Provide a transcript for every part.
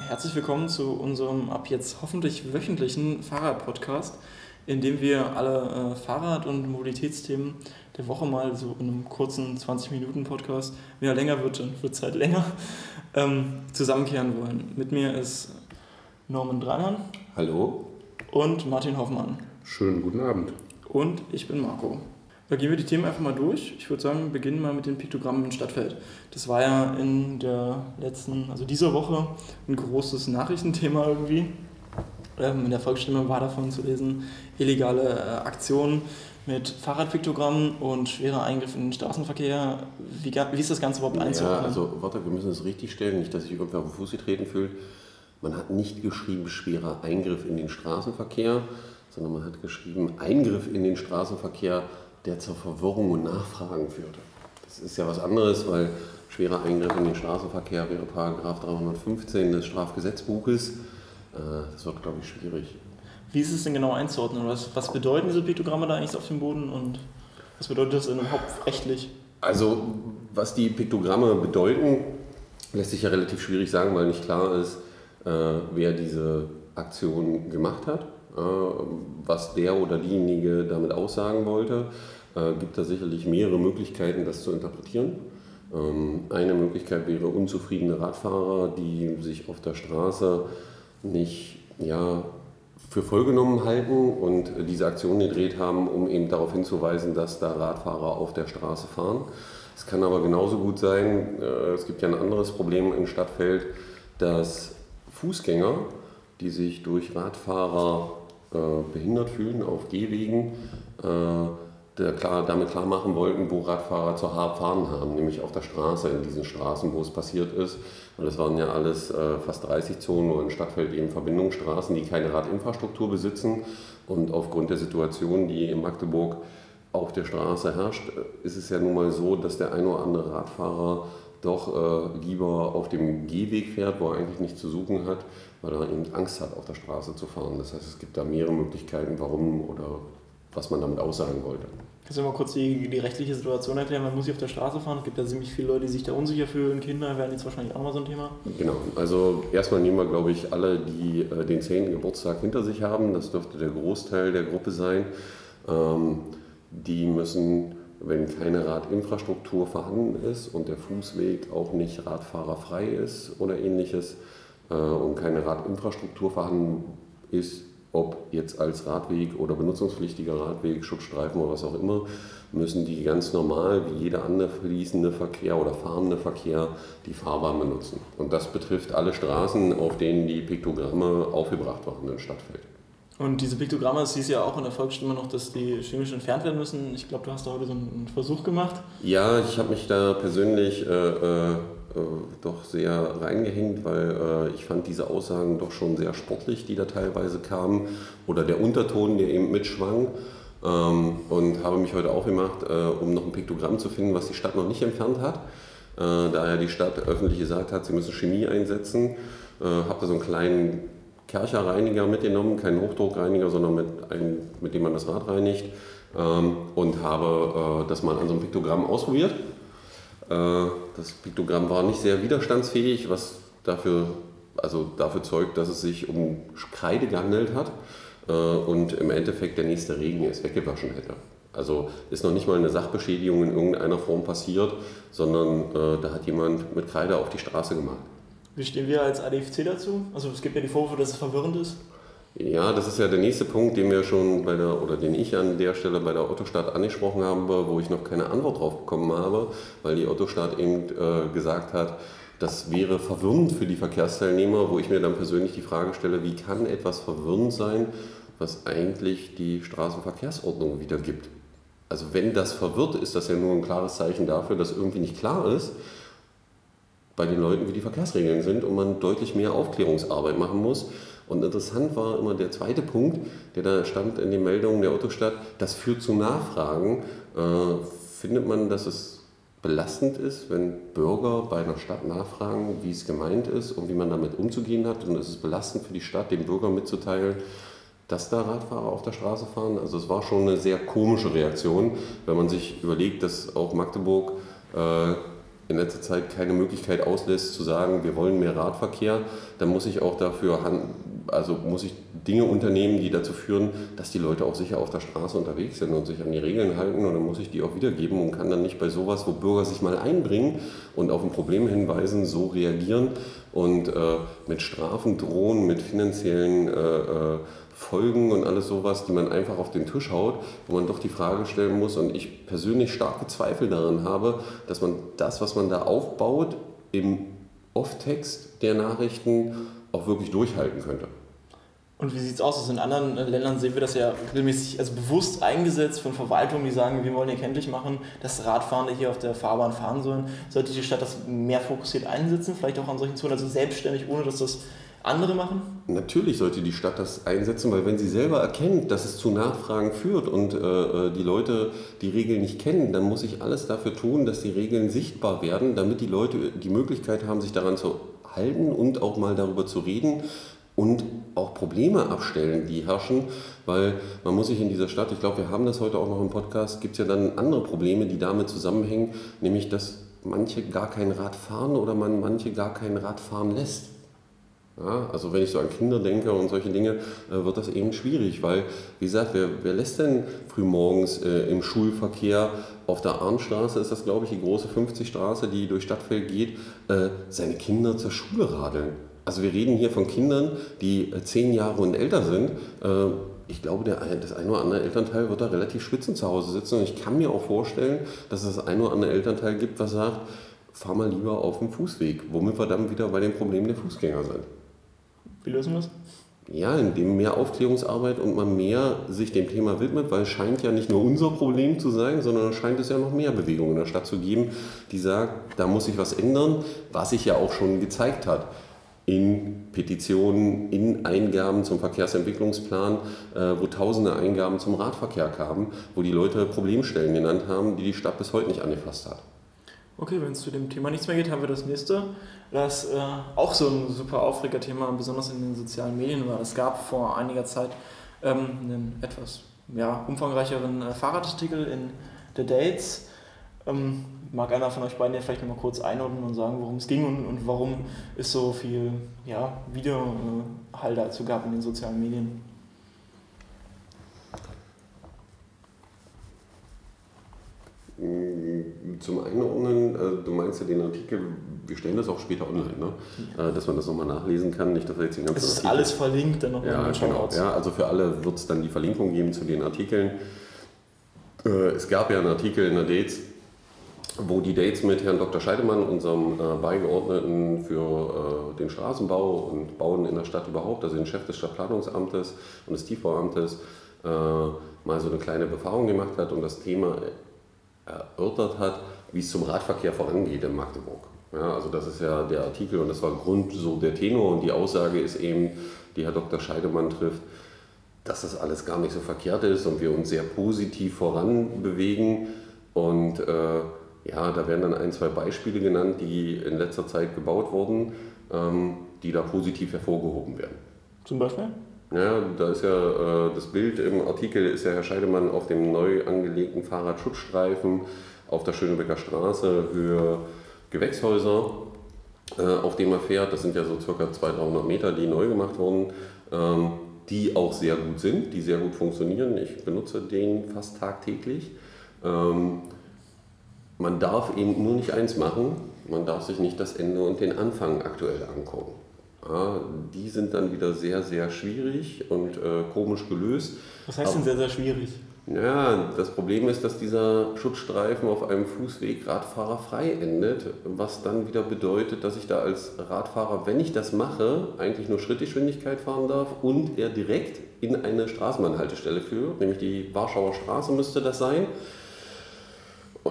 Herzlich willkommen zu unserem ab jetzt hoffentlich wöchentlichen Fahrrad-Podcast, in dem wir alle äh, Fahrrad- und Mobilitätsthemen der Woche mal so in einem kurzen 20-Minuten-Podcast, wenn er länger wird, dann wird es halt länger, ähm, zusammenkehren wollen. Mit mir ist Norman Dreimann. Hallo. Und Martin Hoffmann. Schönen guten Abend. Und ich bin Marco. Da gehen wir die Themen einfach mal durch. Ich würde sagen, wir beginnen mal mit den Piktogrammen in Stadtfeld. Das war ja in der letzten, also dieser Woche, ein großes Nachrichtenthema irgendwie. Ähm, in der Volksstimme war davon zu lesen, illegale äh, Aktionen mit Fahrradpiktogrammen und schwerer Eingriff in den Straßenverkehr. Wie, wie ist das Ganze überhaupt einzuordnen? Ja, also warte, wir müssen es richtig stellen, nicht, dass sich irgendwer auf den Fuß getreten fühlt. Man hat nicht geschrieben, schwerer Eingriff in den Straßenverkehr, sondern man hat geschrieben, Eingriff in den Straßenverkehr der zur Verwirrung und Nachfragen führte. Das ist ja was anderes, weil schwerer Eingriff in den Straßenverkehr wäre Paragraph 315 des Strafgesetzbuches. Äh, das wird, glaube ich, schwierig. Wie ist es denn genau einzuordnen? Was, was bedeuten diese Piktogramme da eigentlich auf dem Boden und was bedeutet das überhaupt rechtlich? Also, was die Piktogramme bedeuten, lässt sich ja relativ schwierig sagen, weil nicht klar ist, äh, wer diese Aktion gemacht hat. Äh, was der oder diejenige damit aussagen wollte, äh, gibt da sicherlich mehrere Möglichkeiten, das zu interpretieren. Ähm, eine Möglichkeit wäre unzufriedene Radfahrer, die sich auf der Straße nicht ja, für vollgenommen halten und diese Aktion gedreht haben, um eben darauf hinzuweisen, dass da Radfahrer auf der Straße fahren. Es kann aber genauso gut sein, äh, es gibt ja ein anderes Problem im Stadtfeld, dass Fußgänger, die sich durch Radfahrer äh, behindert fühlen auf Gehwegen, äh, klar, damit klar machen wollten, wo Radfahrer zu fahren haben, nämlich auf der Straße, in diesen Straßen, wo es passiert ist. Und das waren ja alles äh, fast 30 Zonen, wo im Stadtfeld eben Verbindungsstraßen, die keine Radinfrastruktur besitzen. Und aufgrund der Situation, die in Magdeburg auf der Straße herrscht, ist es ja nun mal so, dass der ein oder andere Radfahrer doch äh, lieber auf dem Gehweg fährt, wo er eigentlich nichts zu suchen hat, weil er eben Angst hat, auf der Straße zu fahren. Das heißt, es gibt da mehrere Möglichkeiten, warum oder was man damit aussagen wollte. Kannst du mal kurz die, die rechtliche Situation erklären? Man muss sich auf der Straße fahren. Es gibt ja ziemlich viele Leute, die sich da unsicher fühlen. Kinder werden jetzt wahrscheinlich auch mal so ein Thema. Genau. Also erstmal nehmen wir, glaube ich, alle, die äh, den 10. Geburtstag hinter sich haben. Das dürfte der Großteil der Gruppe sein. Ähm, die müssen wenn keine Radinfrastruktur vorhanden ist und der Fußweg auch nicht radfahrerfrei ist oder ähnliches äh, und keine Radinfrastruktur vorhanden ist, ob jetzt als Radweg oder benutzungspflichtiger Radweg, Schutzstreifen oder was auch immer, müssen die ganz normal wie jeder andere fließende Verkehr oder fahrende Verkehr die Fahrbahn benutzen. Und das betrifft alle Straßen, auf denen die Piktogramme aufgebracht waren in Stadtfeld. Und diese Piktogramme, es hieß ja auch in der Volksstimme noch, dass die chemisch entfernt werden müssen. Ich glaube, du hast da heute so einen Versuch gemacht. Ja, ich habe mich da persönlich äh, äh, doch sehr reingehängt, weil äh, ich fand diese Aussagen doch schon sehr sportlich, die da teilweise kamen. Oder der Unterton, der eben mitschwang. Ähm, und habe mich heute aufgemacht, äh, um noch ein Piktogramm zu finden, was die Stadt noch nicht entfernt hat. Äh, da ja die Stadt öffentlich gesagt hat, sie müssen Chemie einsetzen, äh, habe da so einen kleinen Kercher-Reiniger mitgenommen, keinen Hochdruckreiniger, sondern mit einem, mit dem man das Rad reinigt ähm, und habe äh, das mal an so einem Piktogramm ausprobiert. Äh, das Piktogramm war nicht sehr widerstandsfähig, was dafür, also dafür zeugt, dass es sich um Kreide gehandelt hat äh, und im Endeffekt der nächste Regen es weggewaschen hätte. Also ist noch nicht mal eine Sachbeschädigung in irgendeiner Form passiert, sondern äh, da hat jemand mit Kreide auf die Straße gemacht. Wie stehen wir als ADFC dazu? Also es gibt ja die Vorwürfe, dass es verwirrend ist. Ja, das ist ja der nächste Punkt, den wir schon bei der oder den ich an der Stelle bei der Ottostadt angesprochen habe, wo ich noch keine Antwort drauf bekommen habe, weil die Ottostadt eben äh, gesagt hat, das wäre verwirrend für die Verkehrsteilnehmer, wo ich mir dann persönlich die Frage stelle, wie kann etwas verwirrend sein, was eigentlich die Straßenverkehrsordnung wiedergibt? Also wenn das verwirrt, ist das ja nur ein klares Zeichen dafür, dass irgendwie nicht klar ist, bei den Leuten, wie die Verkehrsregeln sind und man deutlich mehr Aufklärungsarbeit machen muss. Und interessant war immer der zweite Punkt, der da stand in den Meldungen der Autostadt, das führt zu Nachfragen. Äh, findet man, dass es belastend ist, wenn Bürger bei einer Stadt nachfragen, wie es gemeint ist und wie man damit umzugehen hat? Und ist es belastend für die Stadt, den Bürgern mitzuteilen, dass da Radfahrer auf der Straße fahren? Also es war schon eine sehr komische Reaktion, wenn man sich überlegt, dass auch Magdeburg äh, in letzter Zeit keine Möglichkeit auslässt zu sagen, wir wollen mehr Radverkehr, dann muss ich auch dafür also muss ich Dinge unternehmen, die dazu führen, dass die Leute auch sicher auf der Straße unterwegs sind und sich an die Regeln halten. Und dann muss ich die auch wiedergeben und kann dann nicht bei sowas, wo Bürger sich mal einbringen und auf ein Problem hinweisen, so reagieren und äh, mit Strafen drohen, mit finanziellen äh, äh, Folgen und alles sowas, die man einfach auf den Tisch haut, wo man doch die Frage stellen muss und ich persönlich starke Zweifel daran habe, dass man das, was man da aufbaut, im Off-Text der Nachrichten auch wirklich durchhalten könnte. Und wie sieht es aus? Also in anderen Ländern sehen wir das ja regelmäßig, also bewusst eingesetzt von Verwaltungen, die sagen, wir wollen hier kenntlich machen, dass Radfahrende hier auf der Fahrbahn fahren sollen. Sollte die Stadt das mehr fokussiert einsetzen, vielleicht auch an solchen Zonen, also selbstständig, ohne dass das andere machen? Natürlich sollte die Stadt das einsetzen, weil wenn sie selber erkennt, dass es zu Nachfragen führt und äh, äh die Leute die Regeln nicht kennen, dann muss ich alles dafür tun, dass die Regeln sichtbar werden, damit die Leute die Möglichkeit haben, sich daran zu halten und auch mal darüber zu reden und auch Probleme abstellen, die herrschen, weil man muss sich in dieser Stadt, ich glaube, wir haben das heute auch noch im Podcast, gibt es ja dann andere Probleme, die damit zusammenhängen, nämlich dass manche gar kein Rad fahren oder man manche gar kein Rad fahren lässt. Ja, also wenn ich so an Kinder denke und solche Dinge, äh, wird das eben schwierig, weil, wie gesagt, wer, wer lässt denn frühmorgens äh, im Schulverkehr auf der Arnstraße, ist das glaube ich die große 50-Straße, die durch Stadtfeld geht, äh, seine Kinder zur Schule radeln? Also wir reden hier von Kindern, die äh, zehn Jahre und älter sind. Äh, ich glaube, der, das ein oder andere Elternteil wird da relativ schwitzend zu Hause sitzen. Und ich kann mir auch vorstellen, dass es das ein oder andere Elternteil gibt, was sagt, fahr mal lieber auf dem Fußweg, womit wir dann wieder bei den Problemen der Fußgänger sind. Wie lösen wir das? Ja, indem mehr Aufklärungsarbeit und man mehr sich dem Thema widmet, weil es scheint ja nicht nur unser Problem zu sein, sondern es scheint es ja noch mehr Bewegungen in der Stadt zu geben, die sagt, da muss sich was ändern, was sich ja auch schon gezeigt hat in Petitionen, in Eingaben zum Verkehrsentwicklungsplan, äh, wo tausende Eingaben zum Radverkehr kamen, wo die Leute Problemstellen genannt haben, die die Stadt bis heute nicht angefasst hat. Okay, wenn es zu dem Thema nichts mehr geht, haben wir das nächste, das äh, auch so ein super Aufregerthema, besonders in den sozialen Medien war. Es gab vor einiger Zeit ähm, einen etwas ja, umfangreicheren äh, Fahrradartikel in The Dates. Ähm, mag einer von euch beiden ja vielleicht nochmal kurz einordnen und sagen, worum es ging und, und warum es so viel ja, Widerhall dazu gab in den sozialen Medien? Zum Einordnen, äh, du meinst ja den Artikel, wir stellen das auch später online, ne? Ja. Äh, dass man das nochmal nachlesen kann, nicht, dass wir jetzt den ganzen Es ist Artikel alles verlinkt dann nochmal ja, genau. ja, also für alle wird es dann die Verlinkung geben zu den Artikeln. Äh, es gab ja einen Artikel in der Dates, wo die Dates mit Herrn Dr. Scheidemann, unserem Beigeordneten für den Straßenbau und Bauen in der Stadt überhaupt, also den Chef des Stadtplanungsamtes und des Tiefbauamtes, mal so eine kleine Befahrung gemacht hat und das Thema erörtert hat, wie es zum Radverkehr vorangeht in Magdeburg. Ja, also das ist ja der Artikel und das war Grund so der Tenor und die Aussage ist eben, die Herr Dr. Scheidemann trifft, dass das alles gar nicht so verkehrt ist und wir uns sehr positiv voranbewegen und äh, ja, da werden dann ein, zwei Beispiele genannt, die in letzter Zeit gebaut wurden, ähm, die da positiv hervorgehoben werden. Zum Beispiel? Ja, da ist ja äh, das Bild im Artikel ist ja Herr Scheidemann auf dem neu angelegten Fahrradschutzstreifen auf der Schönebecker Straße Höhe Gewächshäuser, äh, auf dem er fährt. Das sind ja so circa 200, 300 Meter, die neu gemacht wurden, ähm, die auch sehr gut sind, die sehr gut funktionieren. Ich benutze den fast tagtäglich. Ähm, man darf eben nur nicht eins machen, man darf sich nicht das Ende und den Anfang aktuell angucken. Die sind dann wieder sehr, sehr schwierig und äh, komisch gelöst. Was heißt denn sehr, sehr schwierig? Ja, das Problem ist, dass dieser Schutzstreifen auf einem Fußweg radfahrerfrei endet, was dann wieder bedeutet, dass ich da als Radfahrer, wenn ich das mache, eigentlich nur Schrittgeschwindigkeit fahren darf und er direkt in eine Straßenbahnhaltestelle führt, nämlich die Warschauer Straße müsste das sein.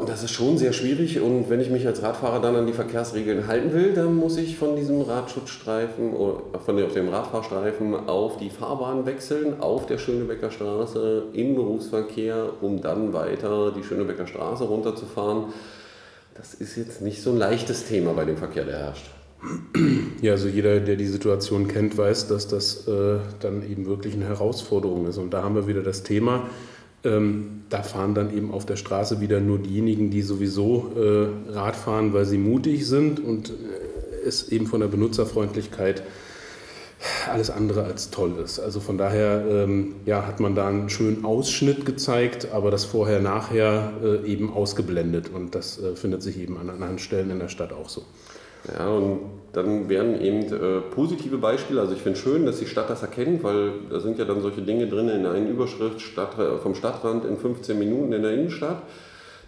Das ist schon sehr schwierig. Und wenn ich mich als Radfahrer dann an die Verkehrsregeln halten will, dann muss ich von diesem Radschutzstreifen oder von dem Radfahrstreifen auf die Fahrbahn wechseln, auf der Schönebecker Straße im Berufsverkehr, um dann weiter die Schönebecker Straße runterzufahren. Das ist jetzt nicht so ein leichtes Thema bei dem Verkehr, der herrscht. Ja, also jeder, der die Situation kennt, weiß, dass das äh, dann eben wirklich eine Herausforderung ist. Und da haben wir wieder das Thema, Ähm, da fahren dann eben auf der Straße wieder nur diejenigen, die sowieso äh, Rad fahren, weil sie mutig sind und äh, es eben von der Benutzerfreundlichkeit alles andere als toll ist. Also von daher ähm, ja, hat man da einen schönen Ausschnitt gezeigt, aber das Vorher-Nachher äh, eben ausgeblendet und das äh, findet sich eben an anderen Stellen in der Stadt auch so. Ja, und dann werden eben äh, positive Beispiele, also ich finde schön, dass die Stadt das erkennt, weil da sind ja dann solche Dinge drin in einer Überschrift Stadt, vom Stadtrand in 15 Minuten in der Innenstadt.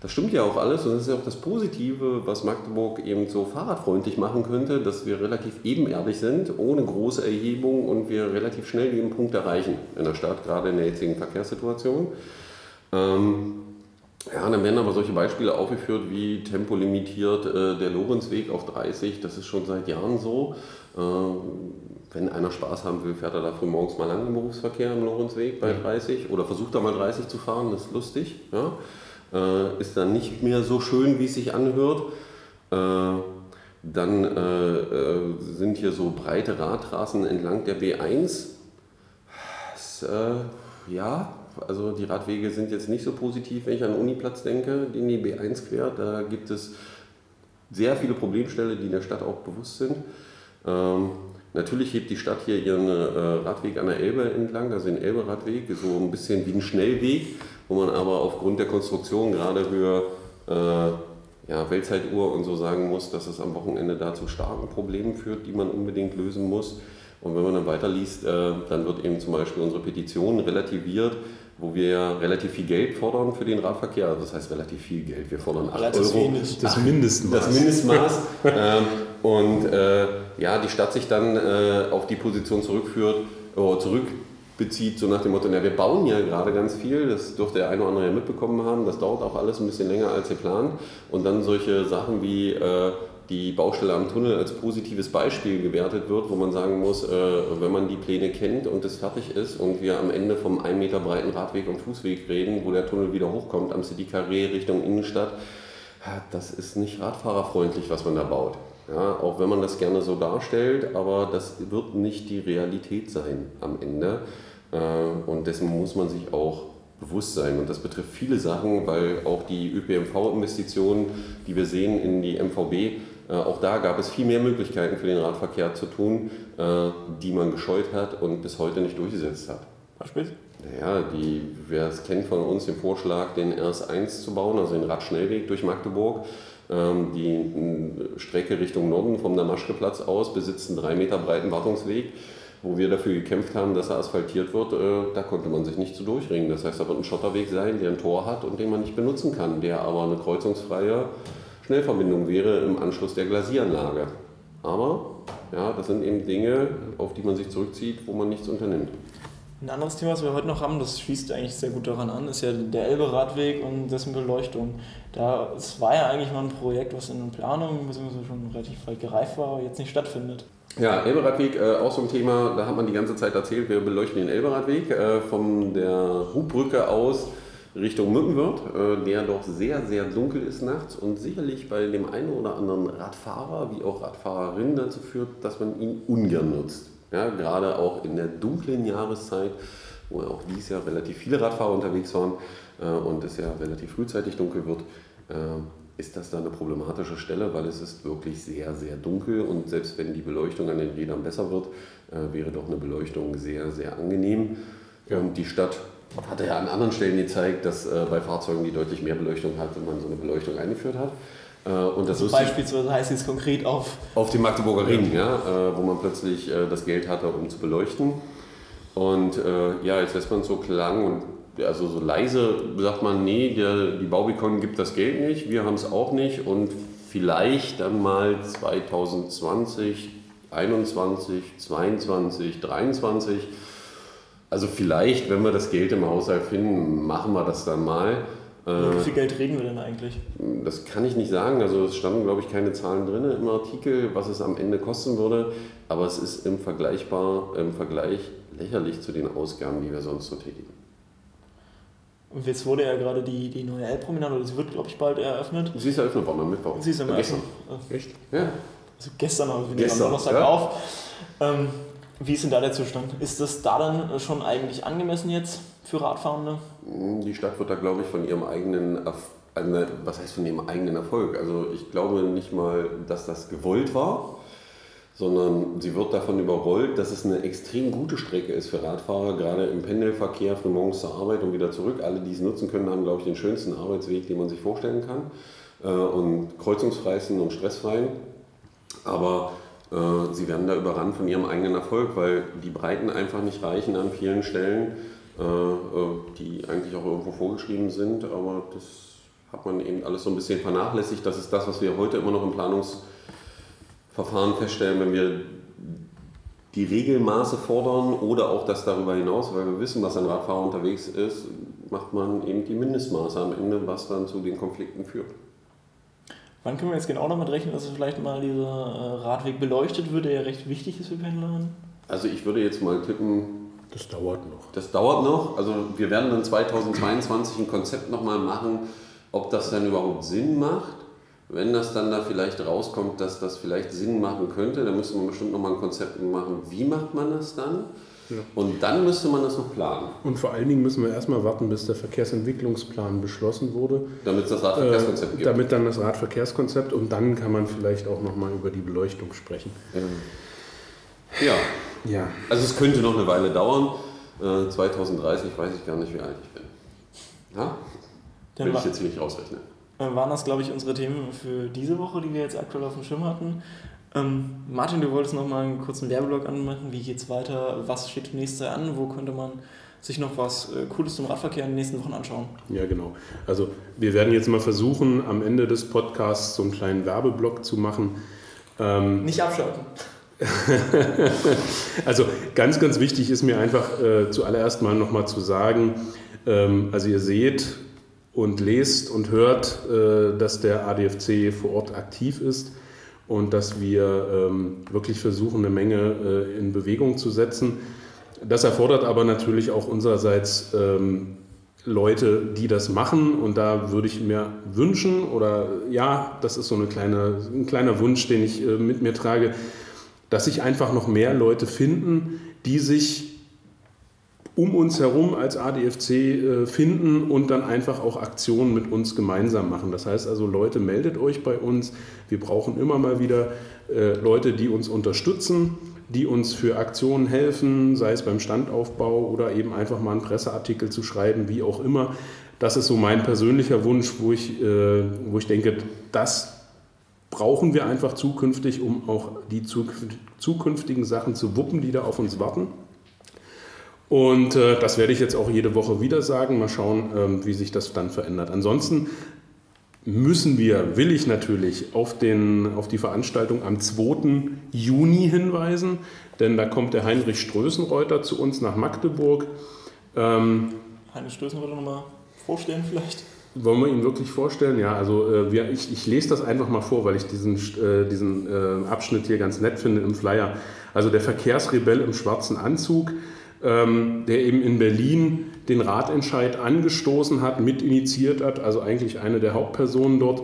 Das stimmt ja auch alles und das ist ja auch das Positive, was Magdeburg eben so fahrradfreundlich machen könnte, dass wir relativ ebenerdig sind, ohne große Erhebung und wir relativ schnell den Punkt erreichen in der Stadt, gerade in der jetzigen Verkehrssituation. Ähm, ja, dann werden aber solche Beispiele aufgeführt wie tempolimitiert äh, der Lorenzweg auf 30, das ist schon seit Jahren so. Äh, wenn einer Spaß haben will, fährt er da früh morgens mal lang im Berufsverkehr im Lorenzweg bei 30 oder versucht da mal 30 zu fahren, das ist lustig. Ja? äh, ist dann nicht mehr so schön, wie es sich anhört. Äh, dann äh, äh, sind hier so breite Radtrassen entlang der B1. Das, äh, ja, also die Radwege sind jetzt nicht so positiv, wenn ich an den Uniplatz denke, den die B1 quert. Da gibt es sehr viele Problemstellen, die in der Stadt auch bewusst sind. Ähm, natürlich hebt die Stadt hier ihren äh, Radweg an der Elbe entlang, also den Elbe-Radweg, so ein bisschen wie ein Schnellweg wo man aber aufgrund der Konstruktion gerade für äh, ja, Weltzeituhr und so sagen muss, dass es am Wochenende da zu starken Problemen führt, die man unbedingt lösen muss. Und wenn man dann weiterliest, äh, dann wird eben zum Beispiel unsere Petition relativiert, wo wir ja relativ viel Geld fordern für den Radverkehr. Also das heißt relativ viel Geld. Wir fordern 8 relativ Euro. Wenig. Das Mindestmaß. Das Mindestmaß. ähm, und äh, ja, die Stadt sich dann äh, auf die Position zurückführt, oh, zurück bezieht, so nach dem Motto, na, wir bauen ja gerade ganz viel, das dürfte der eine oder andere ja mitbekommen haben, das dauert auch alles ein bisschen länger als geplant. Und dann solche Sachen wie äh, die Baustelle am Tunnel als positives Beispiel gewertet wird, wo man sagen muss, äh, wenn man die Pläne kennt und es fertig ist und wir am Ende vom 1 Meter breiten Radweg und Fußweg reden, wo der Tunnel wieder hochkommt am City Carré Richtung Innenstadt, das ist nicht radfahrerfreundlich, was man da baut. Ja, auch wenn man das gerne so darstellt, aber das wird nicht die Realität sein am Ende. Äh, und dessen muss man sich auch bewusst sein. Und das betrifft viele Sachen, weil auch die ÖPNV-Investitionen, die wir sehen in die MVB, äh, auch da gab es viel mehr Möglichkeiten für den Radverkehr zu tun, äh, die man gescheut hat und bis heute nicht durchgesetzt hat. Beispiel? Naja, die, wer es kennt von uns, den Vorschlag, den RS1 zu bauen, also den Radschnellweg durch Magdeburg, ähm, die Strecke Richtung Norden vom Damaschkeplatz aus besitzt einen drei Meter breiten Wartungsweg, wo wir dafür gekämpft haben, dass er asphaltiert wird. Äh, da konnte man sich nicht zu durchringen. Das heißt, da wird ein Schotterweg sein, der ein Tor hat und den man nicht benutzen kann, der aber eine kreuzungsfreie Schnellverbindung wäre im Anschluss der Glasieranlage. Aber ja, das sind eben Dinge, auf die man sich zurückzieht, wo man nichts unternimmt. Ein anderes Thema, was wir heute noch haben, das schließt eigentlich sehr gut daran an, ist ja der Elbe-Radweg und dessen Beleuchtung. Da, es war ja eigentlich mal ein Projekt, was in Planung bzw. schon relativ weit gereift war, aber jetzt nicht stattfindet. Ja, Elberadweg, äh, auch so ein Thema, da hat man die ganze Zeit erzählt, wir beleuchten den Elberadweg äh, von der Hubbrücke aus Richtung Mückenwirt, äh, der doch sehr, sehr dunkel ist nachts und sicherlich bei dem einen oder anderen Radfahrer wie auch Radfahrerin dazu führt, dass man ihn ungern nutzt. Ja, gerade auch in der dunklen Jahreszeit, wo auch dieses Jahr relativ viele Radfahrer unterwegs waren äh, und es ja relativ frühzeitig dunkel wird, äh, ist das da eine problematische Stelle, weil es ist wirklich sehr, sehr dunkel und selbst wenn die Beleuchtung an den Rädern besser wird, wäre doch eine Beleuchtung sehr, sehr angenehm. Ja. Und die Stadt hatte ja an anderen Stellen gezeigt, dass äh, bei Fahrzeugen, die deutlich mehr Beleuchtung hatten, man so eine Beleuchtung eingeführt hat. Äh, und das also beispielsweise heißt es konkret auf... Auf dem Magdeburger Ring, ja, äh, wo man plötzlich äh, das Geld hatte, um zu beleuchten. Und ja, jetzt lässt man es so klang und also so leise sagt man, nee, der, die Baubikon gibt das Geld nicht, wir haben es auch nicht und vielleicht dann mal 2020, 21, 22, 23. Also vielleicht, wenn wir das Geld im Haushalt finden, machen wir das dann mal. Wie äh, viel Geld reden wir denn eigentlich? Das kann ich nicht sagen. Also es standen, glaube ich, keine Zahlen drin im Artikel, was es am Ende kosten würde. Aber es ist im, Vergleichbar, im Vergleich lächerlich zu den Ausgaben, die wir sonst so tätigen. Und jetzt wurde ja gerade die, die neue Elbpromenade, oder sie wird, glaube ich, bald eröffnet. Sie ist eröffnet worden am Mittwoch. Sie ist am Gestern. Echt? Ja. Also gestern, aber wir nehmen am Donnerstag ja. auf. Ähm, Wie ist denn da der Zustand? Ist das da dann schon eigentlich angemessen jetzt für Radfahrende? Die Stadt wird da, glaube ich, von ihrem eigenen, was heißt von ihrem eigenen Erfolg? Also ich glaube nicht mal, dass das gewollt war, sondern sie wird davon überrollt, dass es eine extrem gute Strecke ist für Radfahrer, gerade im Pendelverkehr von morgens zur Arbeit und wieder zurück. Alle, die es nutzen können, haben, glaube ich, den schönsten Arbeitsweg, den man sich vorstellen kann äh, und kreuzungsfreisten und stressfreien. Aber äh, sie werden da überrannt von ihrem eigenen Erfolg, weil die Breiten einfach nicht reichen an vielen Stellen, äh, äh, die eigentlich auch irgendwo vorgeschrieben sind. Aber das hat man eben alles so ein bisschen vernachlässigt. Das ist das, was wir heute immer noch im Planungsverfahren feststellen, wenn wir die Regelmaße fordern oder auch das darüber hinaus, weil wir wissen, was ein Radfahrer unterwegs ist, macht man eben die Mindestmaße am Ende, was dann zu den Konflikten führt. Wann können wir jetzt genau damit rechnen, dass vielleicht mal dieser äh, Radweg beleuchtet wird, der ja recht wichtig ist für Pendler? Also ich würde jetzt mal tippen. Das dauert noch. Das dauert noch. Also wir werden dann 2022 ein Konzept nochmal machen, ob das dann überhaupt Sinn macht. Wenn das dann da vielleicht rauskommt, dass das vielleicht Sinn machen könnte, dann müssen wir bestimmt nochmal ein Konzept machen, wie macht man das dann? Ja. Und dann müsste man das noch planen. Und vor allen Dingen müssen wir erstmal warten, bis der Verkehrsentwicklungsplan beschlossen wurde. Damit es das Radverkehrskonzept äh, gibt. Damit dann das Radverkehrskonzept und dann kann man vielleicht auch nochmal über die Beleuchtung sprechen. Ja. ja. Also es könnte noch eine Weile dauern. Äh, 2030 weiß ich gar nicht, wie alt ich bin. Ja? Dann Will ich jetzt hier nicht ausrechnen. Äh, waren das, glaube ich, unsere Themen für diese Woche, die wir jetzt aktuell auf dem Schirm hatten. Ähm, Martin, du wolltest noch mal einen kurzen Werbeblock anmachen. Wie geht's weiter? Was steht nächste an? Wo könnte man sich noch was äh, Cooles zum Radverkehr in den nächsten Wochen anschauen? Ja, genau. Also wir werden jetzt mal versuchen, am Ende des Podcasts so einen kleinen Werbeblock zu machen. Ähm, Nicht abschalten. also ganz, ganz wichtig ist mir einfach äh, zuallererst mal nochmal zu sagen, ähm, also ihr seht und lest und hört, äh, dass der ADFC vor Ort aktiv ist und dass wir ähm, wirklich versuchen, eine Menge äh, in Bewegung zu setzen. Das erfordert aber natürlich auch unsererseits ähm, Leute, die das machen. Und da würde ich mir wünschen, oder ja, das ist so eine kleine, ein kleiner Wunsch, den ich äh, mit mir trage, dass sich einfach noch mehr Leute finden, die sich um uns herum als ADFC äh, finden und dann einfach auch Aktionen mit uns gemeinsam machen. Das heißt also, Leute, meldet euch bei uns. Wir brauchen immer mal wieder äh, Leute, die uns unterstützen, die uns für Aktionen helfen, sei es beim Standaufbau oder eben einfach mal einen Presseartikel zu schreiben, wie auch immer. Das ist so mein persönlicher Wunsch, wo ich, äh, wo ich denke, das brauchen wir einfach zukünftig, um auch die zukünftigen Sachen zu wuppen, die da auf uns warten. Und äh, das werde ich jetzt auch jede Woche wieder sagen. Mal schauen, ähm, wie sich das dann verändert. Ansonsten müssen wir, will ich natürlich, auf, den, auf die Veranstaltung am 2. Juni hinweisen, denn da kommt der Heinrich Strößenreuter zu uns nach Magdeburg. Ähm, Heinrich Strößenreuter nochmal vorstellen vielleicht? Wollen wir ihn wirklich vorstellen? Ja, also äh, wir, ich, ich, lese das einfach mal vor, weil ich diesen, äh, diesen äh, Abschnitt hier ganz nett finde im Flyer. Also der Verkehrsrebell im schwarzen Anzug ähm, der eben in Berlin den Ratentscheid angestoßen hat, mitinitiiert hat, also eigentlich eine der Hauptpersonen dort.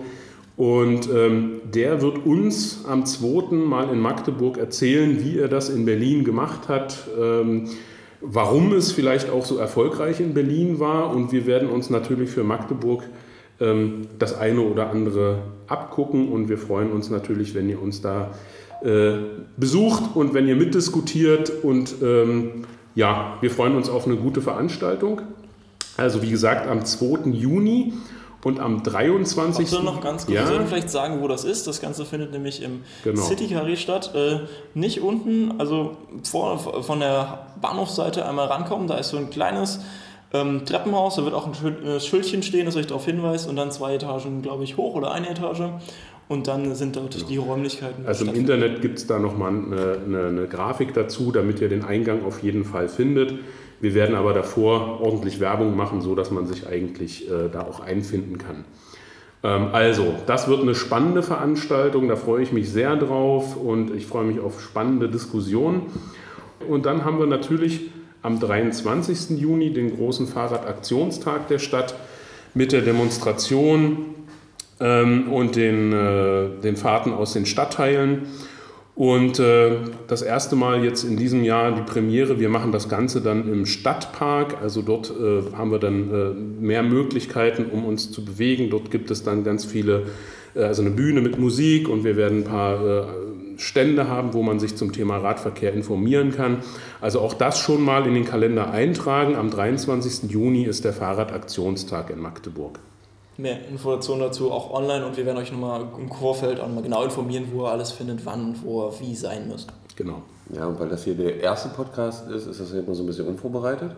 Und ähm, der wird uns am 2. Mal in Magdeburg erzählen, wie er das in Berlin gemacht hat, ähm, warum es vielleicht auch so erfolgreich in Berlin war. Und wir werden uns natürlich für Magdeburg ähm, das eine oder andere abgucken. Und wir freuen uns natürlich, wenn ihr uns da äh, besucht und wenn ihr mitdiskutiert und ähm, ja, wir freuen uns auf eine gute Veranstaltung. Also wie gesagt, am 2. Juni und am 23. Also noch ganz kurz, ja. wir sollten vielleicht sagen, wo das ist. Das Ganze findet nämlich im genau. City Carré statt. Äh, nicht unten, also vor, von der Bahnhofsseite einmal rankommen. Da ist so ein kleines ähm, Treppenhaus. Da wird auch ein äh, Schildchen stehen, das euch darauf hinweist. Und dann zwei Etagen, glaube ich, hoch oder eine Etage. Und dann sind dort genau. die Räumlichkeiten. Also im Internet gibt es da nochmal eine, eine, eine Grafik dazu, damit ihr den Eingang auf jeden Fall findet. Wir werden aber davor ordentlich Werbung machen, so dass man sich eigentlich äh, da auch einfinden kann. Ähm, also, das wird eine spannende Veranstaltung, da freue ich mich sehr drauf und ich freue mich auf spannende Diskussionen. Und dann haben wir natürlich am 23. Juni den großen Fahrradaktionstag der Stadt mit der Demonstration ähm, und den, äh, den Fahrten aus den Stadtteilen. Und äh, das erste Mal jetzt in diesem Jahr die Premiere. Wir machen das Ganze dann im Stadtpark. Also dort äh, haben wir dann äh, mehr Möglichkeiten, um uns zu bewegen. Dort gibt es dann ganz viele, äh, also eine Bühne mit Musik und wir werden ein paar äh, Stände haben, wo man sich zum Thema Radverkehr informieren kann. Also auch das schon mal in den Kalender eintragen. Am 23. Juni ist der Fahrradaktionstag in Magdeburg mehr Informationen dazu auch online und wir werden euch nochmal im Vorfeld auch nochmal genau informieren, wo ihr alles findet, wann, wo ihr wie sein müsst. Genau. Ja, und weil das hier der erste Podcast ist, ist das immer so ein bisschen unvorbereitet.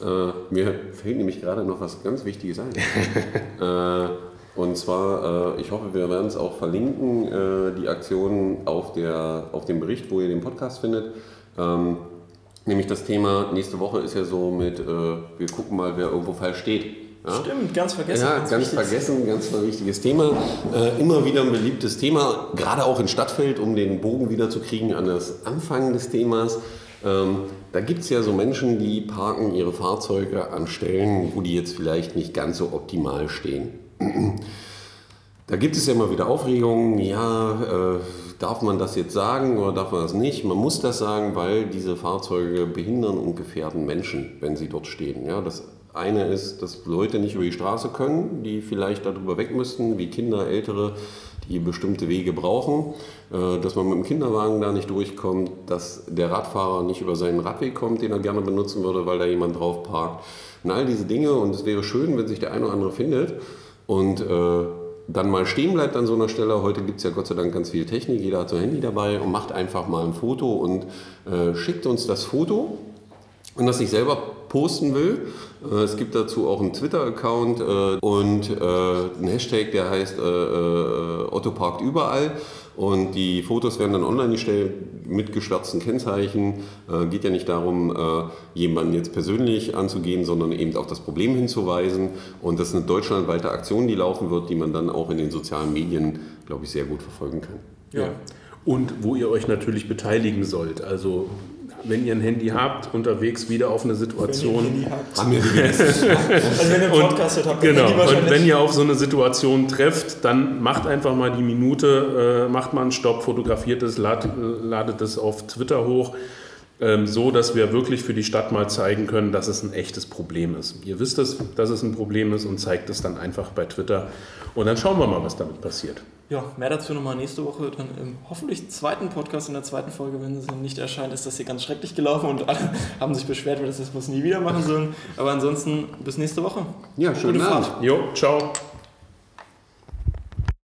Äh, mir fällt nämlich gerade noch was ganz Wichtiges ein. äh, und zwar, äh, ich hoffe, wir werden es auch verlinken, äh, die Aktion auf, der, auf dem Bericht, wo ihr den Podcast findet. Ähm, nämlich das Thema nächste Woche ist ja so mit, äh, wir gucken mal, wer irgendwo falsch steht. Ja? Stimmt, ganz vergessen. Ja, ganz, ganz vergessen, ganz ein wichtiges Thema. Äh, immer wieder ein beliebtes Thema, gerade auch in Stadtfeld, um den Bogen wieder zu kriegen an das Anfang des Themas. Ähm, da gibt es ja so Menschen, die parken ihre Fahrzeuge an Stellen, wo die jetzt vielleicht nicht ganz so optimal stehen. Da gibt es ja immer wieder Aufregungen, ja, äh, darf man das jetzt sagen oder darf man das nicht? Man muss das sagen, weil diese Fahrzeuge behindern und gefährden Menschen, wenn sie dort stehen. Ja, das eine ist, dass Leute nicht über die Straße können, die vielleicht darüber weg müssten, wie Kinder, Ältere, die bestimmte Wege brauchen, äh, dass man mit dem Kinderwagen da nicht durchkommt, dass der Radfahrer nicht über seinen Radweg kommt, den er gerne benutzen würde, weil da jemand drauf parkt. Und all diese Dinge. Und es wäre schön, wenn sich der eine oder andere findet und äh, dann mal stehen bleibt an so einer Stelle. Heute gibt es ja Gott sei Dank ganz viel Technik, jeder hat so ein Handy dabei und macht einfach mal ein Foto und äh, schickt uns das Foto und das sich selber posten will. Äh, es gibt dazu auch einen Twitter-Account äh, und äh, einen Hashtag, der heißt Otto parkt überall. Und die Fotos werden dann online gestellt mit geschwärzten Kennzeichen. geht ja nicht darum, jemanden jetzt persönlich anzugehen, sondern eben auf das Problem hinzuweisen. Und das ist eine deutschlandweite Aktion, die laufen wird, die man dann auch in den sozialen Medien, glaube ich, sehr gut verfolgen kann. Ja. Und wo ihr euch natürlich beteiligen sollt. Also wenn ihr ein Handy habt, unterwegs wieder auf eine Situation. Wenn ihr ein Handy habt. Haben wir also wenn ihr und, genau. Und wenn ihr auf so eine Situation trefft, dann macht einfach mal die Minute, äh, macht mal einen Stopp, fotografiert es, ladet, ladet es auf Twitter hoch ähm, so dass wir wirklich für die Stadt mal zeigen können, dass es ein echtes Problem ist. Ihr wisst es, dass es ein Problem ist und zeigt es dann einfach bei Twitter. Und dann schauen wir mal, was damit passiert. Ja, mehr dazu nochmal nächste Woche. Dann im hoffentlich zweiten Podcast, in der zweiten Folge, wenn es nicht erscheint, ist das hier ganz schrecklich gelaufen und alle haben sich beschwert, weil das das nie wieder machen sollen. Aber ansonsten bis nächste Woche. Ja, schönen Abend. Jo, ciao.